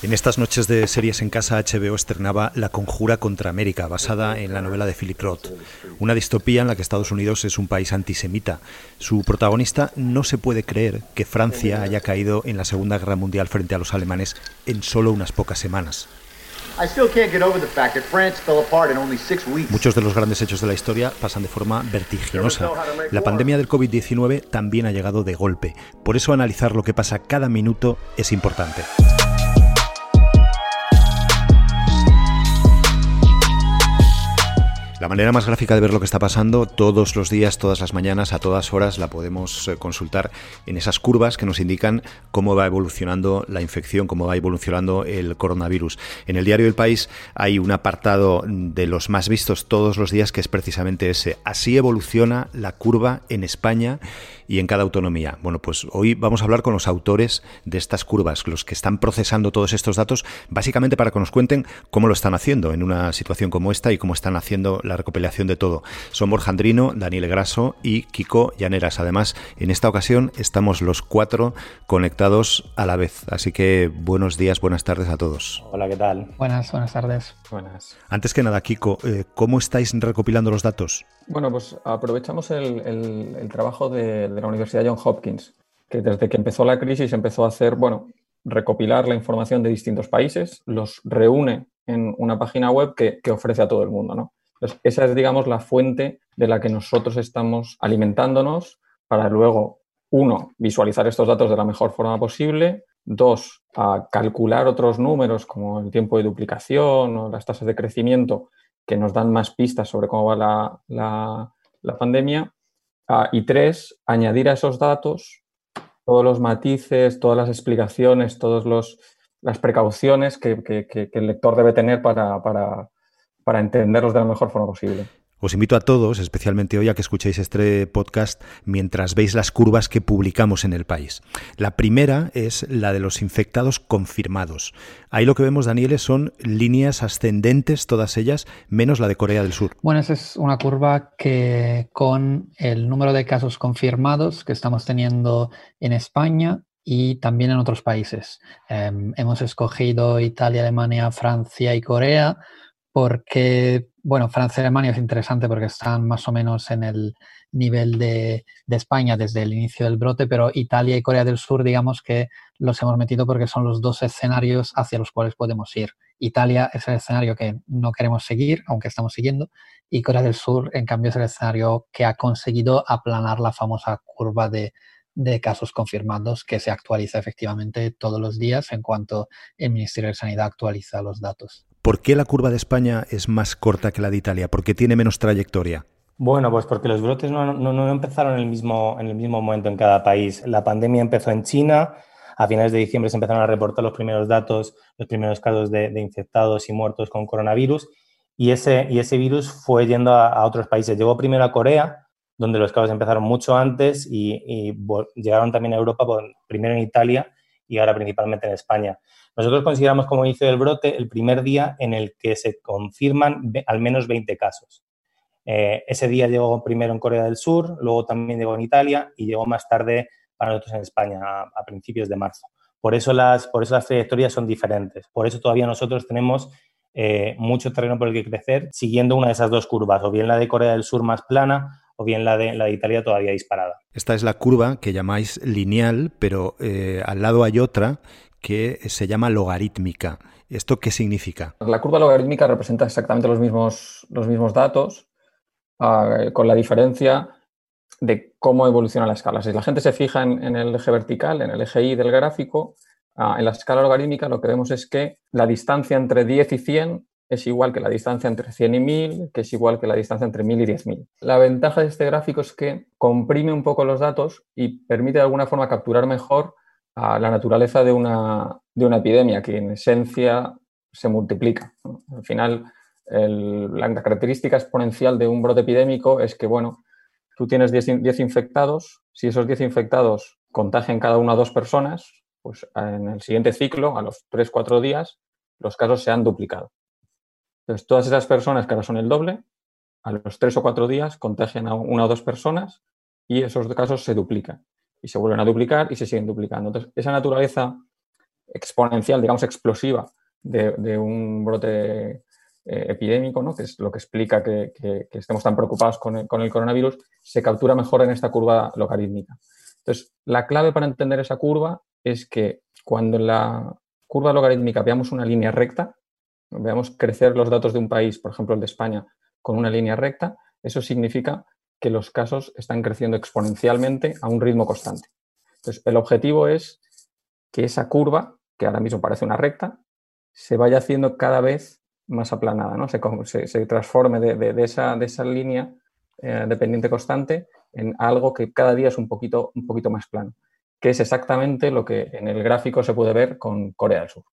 En estas noches de series en casa, HBO estrenaba La Conjura contra América, basada en la novela de Philip Roth, una distopía en la que Estados Unidos es un país antisemita. Su protagonista no se puede creer que Francia haya caído en la Segunda Guerra Mundial frente a los alemanes en solo unas pocas semanas. Muchos de los grandes hechos de la historia pasan de forma vertiginosa. La pandemia del COVID-19 también ha llegado de golpe. Por eso analizar lo que pasa cada minuto es importante. La manera más gráfica de ver lo que está pasando todos los días, todas las mañanas, a todas horas, la podemos eh, consultar en esas curvas que nos indican cómo va evolucionando la infección, cómo va evolucionando el coronavirus. En el diario El País hay un apartado de los más vistos todos los días que es precisamente ese. Así evoluciona la curva en España y en cada autonomía. Bueno, pues hoy vamos a hablar con los autores de estas curvas, los que están procesando todos estos datos, básicamente para que nos cuenten cómo lo están haciendo en una situación como esta y cómo están haciendo la recopilación de todo. Son Borja Andrino, Daniel Graso y Kiko Llaneras. Además, en esta ocasión estamos los cuatro conectados a la vez. Así que buenos días, buenas tardes a todos. Hola, ¿qué tal? Buenas, buenas tardes. Buenas. Antes que nada, Kiko, eh, ¿cómo estáis recopilando los datos? Bueno, pues aprovechamos el, el- el trabajo de, de la Universidad John Hopkins, que desde que empezó la crisis empezó a hacer, bueno, recopilar la información de distintos países, los reúne en una página web que, que ofrece a todo el mundo, ¿no? Entonces, esa es, digamos, la fuente de la que nosotros estamos alimentándonos para luego, uno, visualizar estos datos de la mejor forma posible, dos, a calcular otros números como el tiempo de duplicación o las tasas de crecimiento que nos dan más pistas sobre cómo va la, la- pandemia. Y tres, añadir a esos datos todos los matices, todas las explicaciones, todas las precauciones que- que- que el lector debe tener para, para- para entenderlos de la mejor forma posible. Os invito a todos, especialmente hoy, a que escuchéis este podcast mientras veis las curvas que publicamos en el país. La primera es la de los infectados confirmados. Ahí lo que vemos, Daniel, son líneas ascendentes, todas ellas, menos la de Corea del Sur. Bueno, esa es una curva que con el número de casos confirmados que estamos teniendo en España y también en otros países. Em, hemos escogido Italia, Alemania, Francia y Corea porque, bueno, Francia y Alemania es interesante porque están más o menos en el nivel de, España desde el inicio del brote, pero Italia y Corea del Sur, digamos que los hemos metido porque son los dos escenarios hacia los cuales podemos ir. Italia es el escenario que no queremos seguir, aunque estamos siguiendo, y Corea del Sur, en cambio, es el escenario que ha conseguido aplanar la famosa curva de, de casos confirmados que se actualiza efectivamente todos los días en cuanto el Ministerio de Sanidad actualiza los datos. ¿Por qué la curva de España es más corta que la de Italia? ¿Por qué tiene menos trayectoria? Bueno, pues porque los brotes no, no- no empezaron en el mismo, en el mismo momento en cada país. La pandemia empezó en China, a finales de diciembre se empezaron a reportar los primeros datos, los primeros casos de, de infectados y muertos con coronavirus, y ese, y ese virus fue yendo a, a otros países. Llegó primero a Corea, donde los casos empezaron mucho antes, y, llegaron también a Europa, primero en Italia y ahora principalmente en España. Nosotros consideramos como inicio del brote el primer día en el que se confirman al menos 20 casos. Eh, ese día llegó primero en Corea del Sur, luego también llegó en Italia y llegó más tarde para nosotros en España, a, a principios de marzo. Por eso, las, por eso las trayectorias son diferentes. Por eso todavía nosotros tenemos eh, mucho terreno por el que crecer siguiendo una de esas dos curvas, o bien la de Corea del Sur más plana, o bien la de, la de Italia todavía disparada. Esta es la curva que llamáis lineal, pero eh, al lado hay otra que se llama logarítmica. ¿Esto qué significa? La curva logarítmica representa exactamente los mismos, los mismos datos, ah, con la diferencia de cómo evoluciona la escala. Si la gente se fija en, en el eje vertical, en el eje Y del gráfico, ah, en la escala logarítmica lo que vemos es que la distancia entre 10 y 100 es igual que la distancia entre 100 y 1000, que es igual que la distancia entre 1000 y 10000. La ventaja de este gráfico es que comprime un poco los datos y permite de alguna forma capturar mejor la naturaleza de una, de una epidemia, que en esencia se multiplica. Al final, la característica exponencial de un brote epidémico es que, bueno, tú tienes 10, in- 10 infectados, si esos 10 infectados contagian cada una a dos personas, pues en el siguiente ciclo, a los 3-4 días, los casos se han duplicado. Entonces, todas esas personas que ahora son el doble, a los 3 o 4 días contagian a una o dos personas y esos casos se duplican y se vuelven a duplicar y se siguen duplicando. Entonces, esa naturaleza exponencial, digamos, explosiva de, un brote eh, epidémico, ¿no? que es lo que explica que, estemos tan preocupados con el, con el, coronavirus, se captura mejor en esta curva logarítmica. Entonces, la clave para entender esa curva es que cuando en la curva logarítmica veamos una línea recta, veamos crecer los datos de un país, por ejemplo el de España, con una línea recta, eso significa que los casos están creciendo exponencialmente a un ritmo constante. Entonces, el objetivo es que esa curva, que ahora mismo parece una recta, se vaya haciendo cada vez más aplanada, ¿no? se, transforme de, esa, de esa línea eh, dependiente constante en algo que cada día es un poquito, un poquito más plano, que es exactamente lo que en el gráfico se puede ver con Corea del Sur.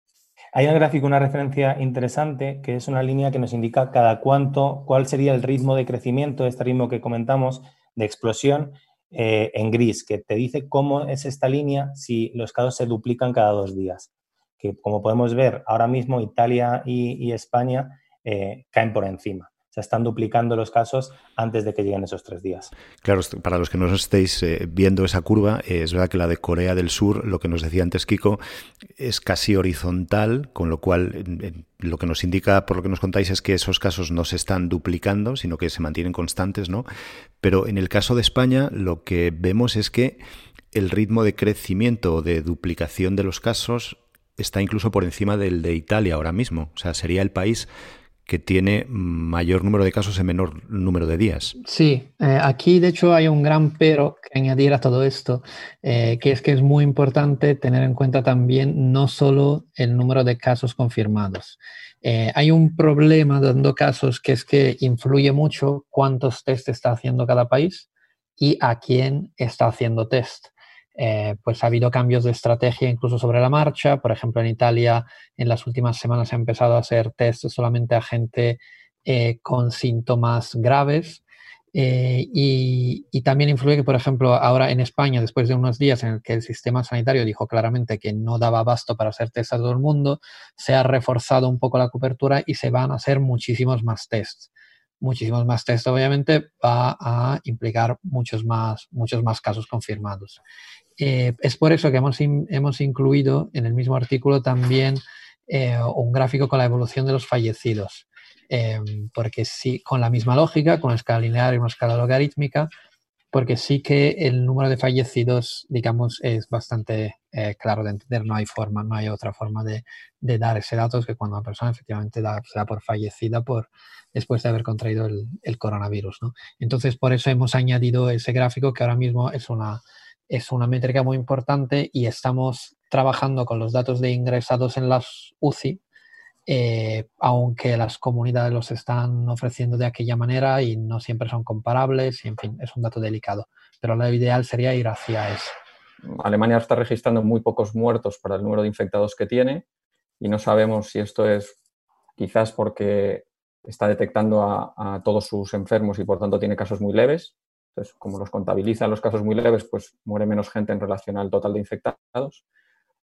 Hay un gráfico, una referencia interesante, que es una línea que nos indica cada cuánto, cuál sería el ritmo de crecimiento, este ritmo que comentamos, de explosión, eh, en gris, que te dice cómo es esta línea si los casos se duplican cada dos días. Que como podemos ver, ahora mismo Italia y, España eh, caen por encima se están duplicando los casos antes de que lleguen esos tres días. Claro, para los que no estéis eh, viendo esa curva, eh, es verdad que la de Corea del Sur, lo que nos decía antes Kiko, es casi horizontal, con lo cual lo que nos indica, por lo que nos contáis, es que esos casos no se están duplicando, sino que se mantienen constantes, ¿no? Pero en el caso de España, lo que vemos es que el ritmo de crecimiento o de duplicación de los casos está incluso por encima del de Italia ahora mismo. O sea, sería el país que tiene mayor número de casos en menor número de días. Sí, eh, aquí de hecho hay un gran pero que añadir a todo esto, eh, que es que es muy importante tener en cuenta también no solo el número de casos confirmados. Eh, hay un problema dando casos que es que influye mucho cuántos test está haciendo cada país y a quién está haciendo test. Eh, pues ha habido cambios de estrategia incluso sobre la marcha. Por ejemplo, en Italia en las últimas semanas se ha empezado a hacer test solamente a gente eh, con síntomas graves. Eh, y, también influye que, por ejemplo, ahora en España, después de unos días en el que el sistema sanitario dijo claramente que no daba abasto para hacer test a todo el mundo, se ha reforzado un poco la cobertura y se van a hacer muchísimos más tests muchísimos más test, obviamente, va a implicar muchos más, muchos más casos confirmados. Eh, es por eso que hemos, hemos, incluido en el mismo artículo también eh, un gráfico con la evolución de los fallecidos, eh, porque sí, con la misma lógica, con una escala lineal y una escala logarítmica, porque sí que el número de fallecidos, digamos, es bastante claro de entender, no hay forma, no hay otra forma de, dar ese dato, que cuando una persona efectivamente da, se da por fallecida por, después de haber contraído el, el coronavirus. ¿no? Entonces, por eso hemos añadido ese gráfico que ahora mismo es una es una métrica muy importante y estamos trabajando con los datos de ingresados en las UCI, eh, aunque las comunidades los están ofreciendo de aquella manera y no siempre son comparables, y en fin, es un dato delicado. Pero lo ideal sería ir hacia eso. Alemania está registrando muy pocos muertos para el número de infectados que tiene y no sabemos si esto es quizás porque está detectando a todos sus enfermos y por tanto tiene casos muy leves entonces, como los contabilizan los casos muy leves, pues muere menos gente en relación al total de infectados.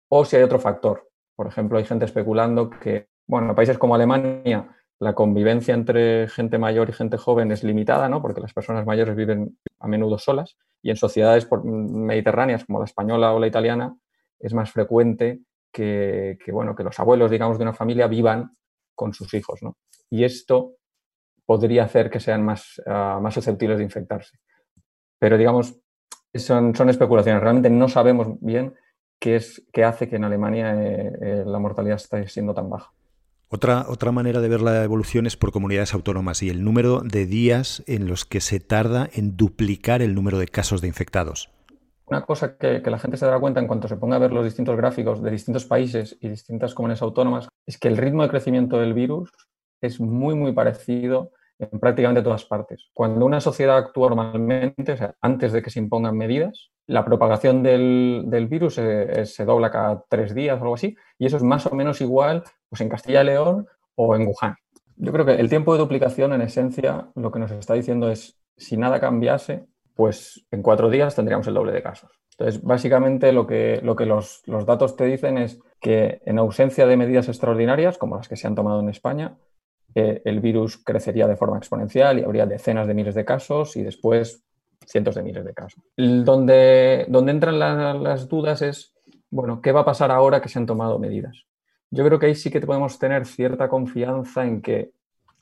O si hay otro factor. Por ejemplo, hay gente especulando que, bueno, en países como Alemania, la convivencia entre gente mayor y gente joven es limitada, ¿no? Porque las personas mayores viven a menudo solas. Y en sociedades mediterráneas como la española o la italiana, es más frecuente que, bueno, que los abuelos, digamos, de una familia vivan con sus hijos, ¿no? Y esto podría hacer que sean más, ah, más susceptibles de infectarse. Pero digamos, son, son especulaciones. Realmente no sabemos bien qué, es, qué hace que en Alemania eh, eh, la mortalidad esté siendo tan baja. Otra, otra manera de ver la evolución es por comunidades autónomas y el número de días en los que se tarda en duplicar el número de casos de infectados. Una cosa que, que, la gente se dará cuenta en cuanto se ponga a ver los distintos gráficos de distintos países y distintas comunidades autónomas es que el ritmo de crecimiento del virus es muy, muy parecido en prácticamente todas partes. Cuando una sociedad actúa normalmente, o sea, antes de que se impongan medidas, la propagación del, virus se, dobla cada tres días o algo así, y eso es más o menos igual pues, en Castilla y León o en Wuhan. Yo creo que el tiempo de duplicación, en esencia, lo que nos está diciendo es, si nada cambiase, pues en cuatro días tendríamos el doble de casos. Entonces, básicamente lo que, lo que los, los datos te dicen es que en ausencia de medidas extraordinarias, como las que se han tomado en España, el virus crecería de forma exponencial y habría decenas de miles de casos y después cientos de miles de casos. Donde, donde entran las dudas es, bueno, ¿qué va a pasar ahora que se han tomado medidas? Yo creo que ahí sí que podemos tener cierta confianza en que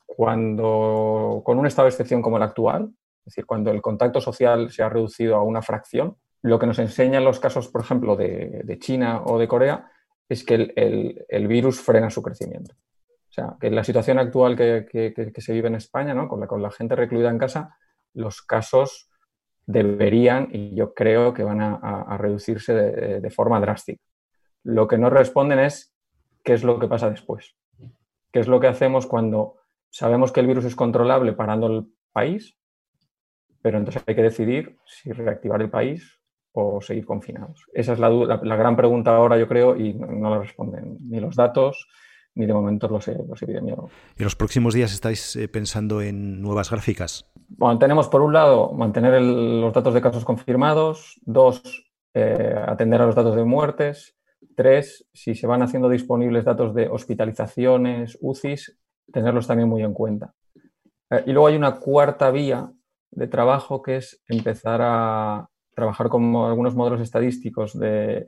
cuando, con un estado de excepción como el actual, es decir, cuando el contacto social se ha reducido a una fracción, lo que nos enseñan los casos, por ejemplo, de, China o de Corea, es que el, virus frena su crecimiento. O sea, que la situación actual que, se vive en España, ¿no? con, la, con la gente recluida en casa, los casos deberían, y yo creo que van a, reducirse de, forma drástica. Lo que no responden es qué es lo que pasa después. ¿Qué es lo que hacemos cuando sabemos que el virus es controlable parando el país? Pero entonces hay que decidir si reactivar el país o seguir confinados. Esa es la, la, gran pregunta ahora, yo creo, y no, la responden ni los datos, ni de momento los, los epidemiólogos. ¿En los próximos días estáis eh, pensando en nuevas gráficas? Bueno, tenemos por un lado mantener los datos de casos confirmados, dos, eh, atender a los datos de muertes, tres, si se van haciendo disponibles datos de hospitalizaciones, UCIs, tenerlos también muy en cuenta. Eh, y luego hay una cuarta vía de trabajo que es empezar a trabajar con algunos modelos estadísticos de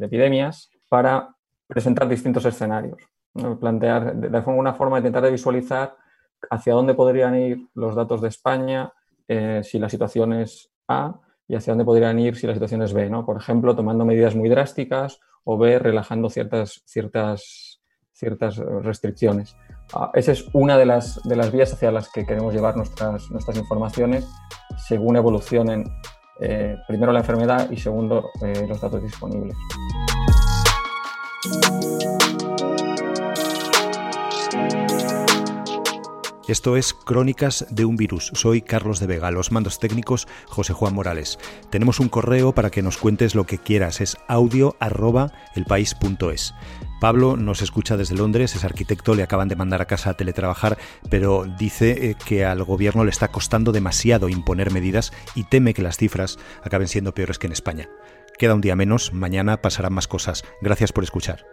epidemias para presentar distintos escenarios plantear de, alguna forma intentar visualizar hacia dónde podrían ir los datos de España eh, si la situación es A y hacia dónde podrían ir si la situación es B, ¿no? Por ejemplo, tomando medidas muy drásticas o B, relajando ciertas, ciertas, ciertas restricciones. Ah, esa es una de las, de las vías hacia las que queremos llevar nuestras, nuestras informaciones según evolucionen eh, primero la enfermedad y segundo eh, los datos disponibles. Esto es Crónicas de un Virus. Soy Carlos de Vega, los mandos técnicos José Juan Morales. Tenemos un correo para que nos cuentes lo que quieras, es audio Pablo nos escucha desde Londres, es arquitecto, le acaban de mandar a casa a teletrabajar, pero dice eh, que al gobierno le está costando demasiado imponer medidas y teme que las cifras acaben siendo peores que en España. Queda un día menos, mañana pasarán más cosas. Gracias por escuchar.